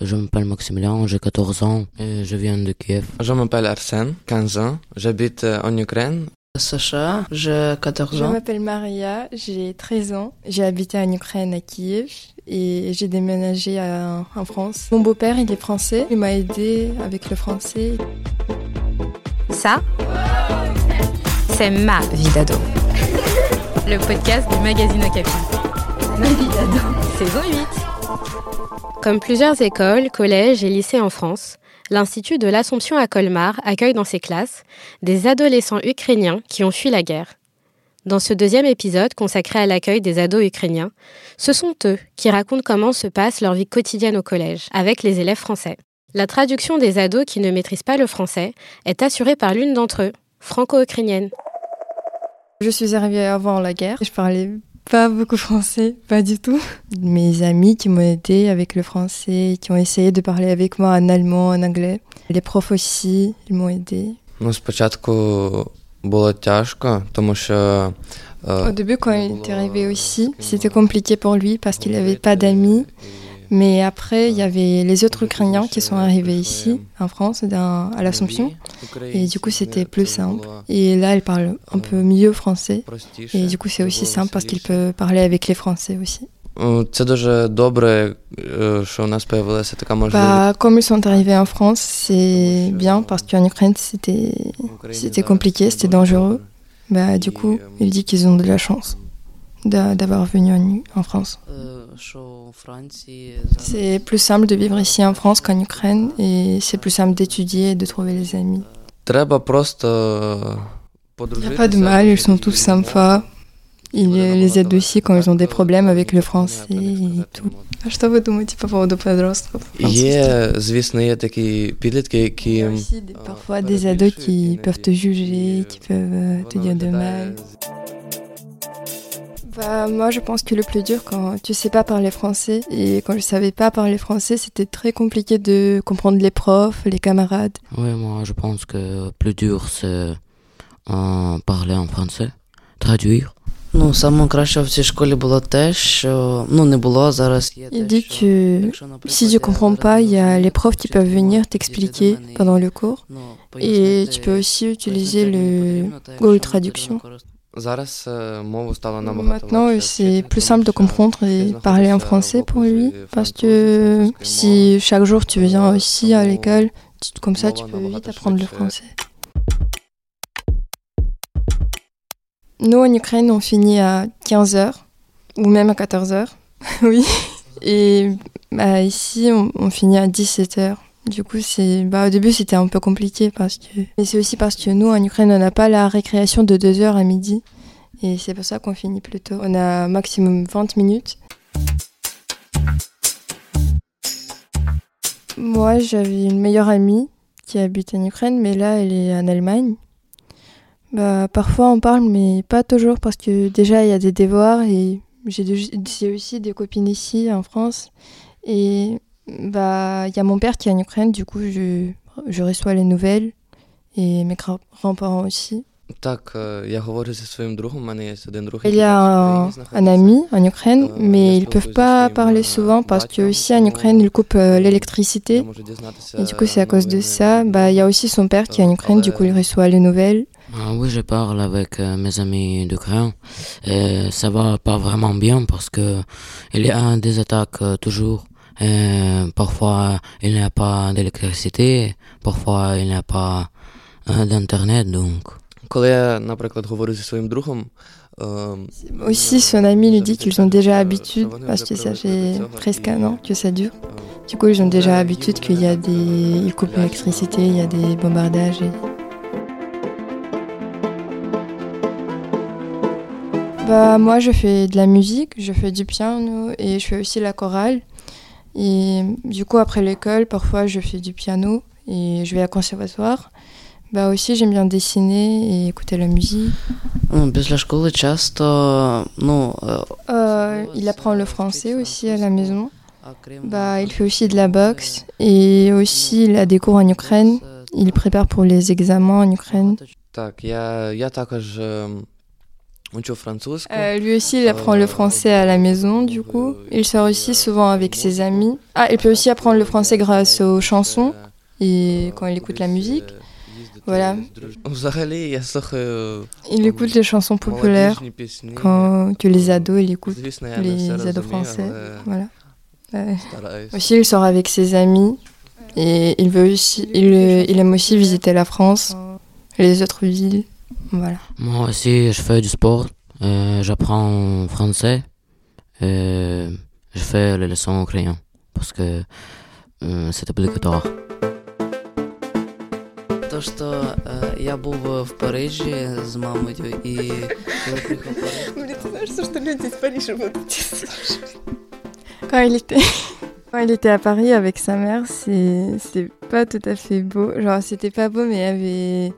Je m'appelle Maximilien, j'ai 14 ans et je viens de Kiev. Je m'appelle Arsène, 15 ans, j'habite euh, en Ukraine. Sacha, j'ai 14 Je ans. m'appelle Maria, j'ai 13 ans. J'ai habité en Ukraine, à Kiev, et j'ai déménagé à- en France. Mon beau-père, il est français. Il m'a aidé avec le français. Ça, c'est ma vie d'ado. Le podcast du magazine Okapi. Ma vie d'ado. Saison 8. Comme plusieurs écoles, collèges et lycées en France, l'Institut de l'Assomption à Colmar accueille dans ses classes des adolescents ukrainiens qui ont fui la guerre. Dans ce deuxième épisode consacré à l'accueil des ados ukrainiens, ce sont eux qui racontent comment se passe leur vie quotidienne au collège avec les élèves français. La traduction des ados qui ne maîtrisent pas le français est assurée par l'une d'entre eux, franco-ukrainienne. Je suis arrivée avant la guerre. Je parlais pas beaucoup français, pas du tout. Mes amis qui m'ont aidé avec le français, qui ont essayé de parler avec moi en allemand, en anglais. Les profs aussi, ils m'ont aidé. Ну, спочатку було тяжко, тому що е, Au début, quand il était arrivé aussi, c'était compliqué pour lui parce qu'il n'avait pas d'amis. Mais après, il y avait les autres Ukrainiens qui sont arrivés ici, en France, dans- à l'Assomption. Et du coup, c'était plus simple. Et là, il parle un peu mieux français. Et du coup, c'est aussi simple parce qu'il peut parler avec les Français aussi. Е, Це дуже добре, е, що у нас появилася така можливість. Bah, comme ils sont arrivés en France, c'est bien parce qu'en Ukraine, c'était c'était compliqué, c'était dangereux. Bah, du coup, il dit qu'ils ont de la chance d'a- d'avoir venu en, en France. Е, Що у Франції C'est plus simple de vivre ici en France qu'en Ukraine et c'est plus simple d'étudier et de trouver les amis. Треба просто Il n'y подружитися. a pas de mal, ils sont tous sympas. Ils les aident aussi quand ils ont des problèmes avec le français et tout. А Что вы думаете по поводу подростков Є, звісно, є такі підлітки, Il y які a aussi des- parfois des ados qui peuvent te juger, qui peuvent euh, te dire de mal. Bah, moi, je pense que le plus dur quand tu sais pas parler français et quand je savais pas parler français, c'était très compliqué de comprendre les profs, les camarades. Oui, moi je pense que plus dur c'est euh, parler en français, traduire. Ну, саме краще в цій школі було те, що ну не було, а зараз є Il те, dit що, que якщо, наприклад, si tu я comprends зараз pas, il y a не les profs qui peuvent venir можу t'expliquer підійти до мене pendant і, le cours. ну, Et пояснити, tu peux aussi utiliser пояснити, мені le потрібно, та Google якщо не Traduction. Maintenant, c'est plus simple de comprendre et parler en français pour lui, parce que si chaque jour tu viens ici à l'école, comme ça tu peux vite apprendre le français. Nous, en Ukraine, on finit à 15h, ou même à 14h, oui. Et bah, ici, on, on finit à 17h. Du coup, c'est bah, au début, c'était un peu compliqué parce que. Mais c'est aussi parce que nous, en Ukraine, on n'a pas la récréation de 2h à midi. Et c'est pour ça qu'on finit plus tôt. On a maximum 20 minutes. Moi, j'avais une meilleure amie qui habite en Ukraine, mais là, elle est en Allemagne. Bah, parfois, on parle, mais pas toujours, parce que déjà, il y a des devoirs et j'ai aussi des copines ici, en France. Et bah, il y a mon père qui est en Ukraine, du coup, je, je reçois les nouvelles et mes grands-parents aussi. Il y a un, un ami en Ukraine, mais ils ne peuvent pas parler souvent parce que aussi en Ukraine, ils coupent euh, l'électricité. Et du coup, c'est à cause de ça. Bah, il y a aussi son père qui est en Ukraine, du coup, il reçoit les nouvelles. Ah oui, je parle avec euh, mes amis d'Ukraine. Ça va pas vraiment bien parce que il y a des attaques euh, toujours. Et parfois il n'y a pas d'électricité, parfois il n'y a pas euh, d'internet donc. Коли я, наприклад, говорю зі своїм другом, е, Aussi, son ami lui dit qu'ils ont déjà habitude, parce que ça fait presque un an que ça dure. Du coup, ils ont déjà habitude qu'il y a des... Ils coupent l'électricité, il y a des bombardages. et- Bah, moi, je fais de la musique, je fais du piano et je fais aussi la chorale. Et du coup, après l'école, parfois, je fais du piano et je vais à conservatoire. Bah aussi, j'aime bien dessiner et écouter la musique. Ну, Після школи часто, ну, е, Euh, il apprend le français aussi à la maison. а крім Bah, il fait aussi de la boxe et aussi il a des cours en Ukraine. Il prépare pour les examens en Ukraine. Так, я, я також е, учу французскую. euh, lui aussi, il apprend le français à la maison, du coup. Il sort aussi souvent avec ses amis. Ah, il peut aussi apprendre le français grâce aux chansons et quand il écoute la musique. Voilà. Il écoute les chansons populaires quand, que les ados, il écoute les ados français. Voilà. Aussi, il sort avec ses amis et il, veut aussi, il, il aime aussi visiter la France, les autres villes. Voilà. Moi aussi, je fais du sport. Euh, J'apprends français. Et je fais les leçons au crayon. Parce que euh, c'est obligatoire. То, що е, я був в Парижі з мамою, і коли приїхав в Париж, Блин, ты знаешь, что люди из Парижа будут Quand il était... Quand il était à Paris avec sa mère, c'est c'est pas tout à fait beau. Genre, c'était pas beau, mais il y avait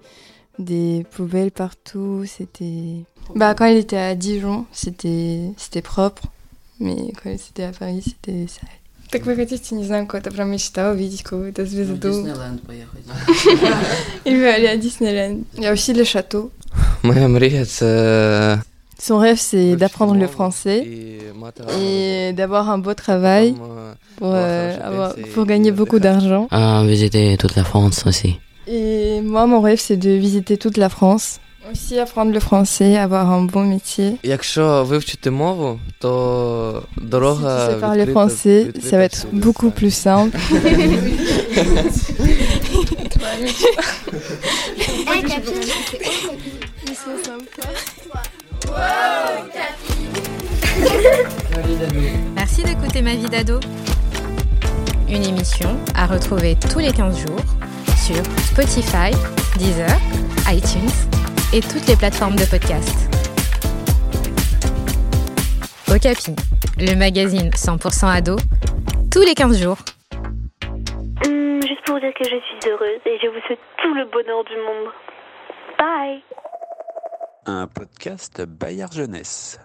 des poubelles partout. C'était. Bah, quand il était à Dijon, c'était c'était propre. Mais quand il était à Paris, c'était sale. Так вы хотите, не знаю, какой-то прям мечта увидеть какую-то в звезду. Діснейленд поїхати. Il veut aller à Disneyland. Il y a aussi les châteaux. Моя мрія це Son rêve, c'est вивчити d'apprendre le мову français і мати гарну et d'avoir un beau travail роботу. Там, е, pour, Ouais, euh, enfin, je avoir- sais, pour c'est- gagner il a beaucoup fait ça. d'argent. À visiter toute la France aussi. Et moi, mon rêve, c'est de visiter toute la France. Aussi apprendre le français, avoir un bon métier. Якщо вивчити мову, то Si tu дорога sais parler відкрита- français, відкрита ça va être всюди. beaucoup plus simple. Merci d'écouter Ma vie d'ado. Une émission à retrouver tous les 15 jours sur Spotify, Deezer, iTunes et toutes les plateformes de podcast. Okapi, le magazine 100% ado, tous les 15 jours. Hum, juste pour vous dire que je suis heureuse et je vous souhaite tout le bonheur du monde. Bye Un podcast Bayard Jeunesse.